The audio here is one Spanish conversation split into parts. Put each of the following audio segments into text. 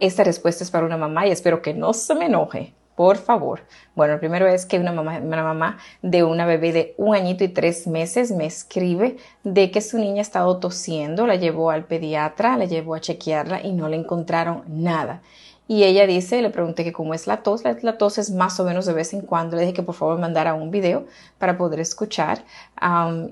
Esta respuesta es para una mamá y espero que no se me enoje, por favor. Bueno, el primero es que una mamá, una mamá de una bebé de un añito y tres meses me escribe de que su niña ha estado tosiendo, la llevó al pediatra, la llevó a chequearla y no le encontraron nada. Y ella dice, le pregunté que cómo es la tos, la, tos es más o menos de vez en cuando, le dije que por favor mandara un video para poder escuchar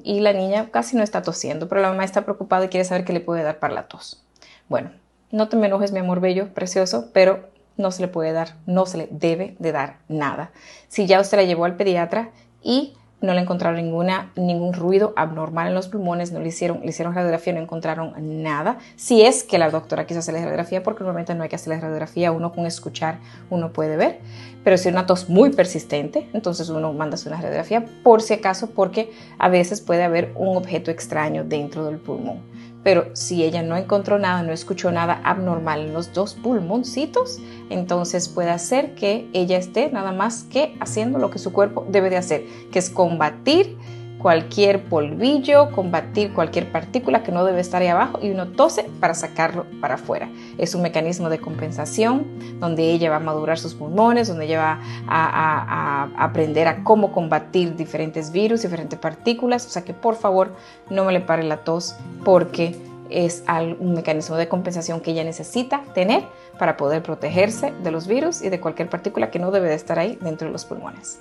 y la niña casi no está tosiendo, pero la mamá está preocupada y quiere saber qué le puede dar para la tos. Bueno, no te me enojes, mi amor bello, precioso, pero no se le puede dar, no se le debe de dar nada. Si ya usted la llevó al pediatra y no le encontraron ninguna, ningún ruido abnormal en los pulmones, no le hicieron, le hicieron radiografía, no encontraron nada. Si es que la doctora quiso hacerle radiografía, porque normalmente no hay que hacerle radiografía, uno con escuchar uno puede ver. Pero si es una tos muy persistente, entonces uno manda una radiografía por si acaso, porque a veces puede haber un objeto extraño dentro del pulmón pero si ella no encontró nada, no escuchó nada abnormal en los dos pulmoncitos, entonces puede ser que ella esté nada más que haciendo lo que su cuerpo debe de hacer, que es combatir cualquier polvillo, combatir cualquier partícula que no debe estar ahí abajo y uno tose para sacarlo para afuera. Es un mecanismo de compensación donde ella va a madurar sus pulmones, donde ella va a, aprender a cómo combatir diferentes virus, diferentes partículas. O sea que por favor no me le pare la tos porque es un mecanismo de compensación que ella necesita tener para poder protegerse de los virus y de cualquier partícula que no debe de estar ahí dentro de los pulmones.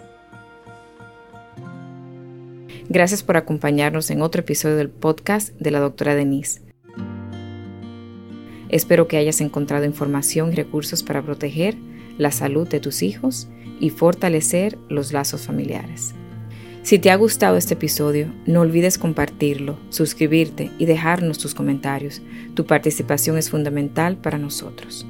Gracias por acompañarnos en otro episodio del podcast de la doctora Denise. Espero que hayas encontrado información y recursos para proteger la salud de tus hijos y fortalecer los lazos familiares. Si te ha gustado este episodio, no olvides compartirlo, suscribirte y dejarnos tus comentarios. Tu participación es fundamental para nosotros.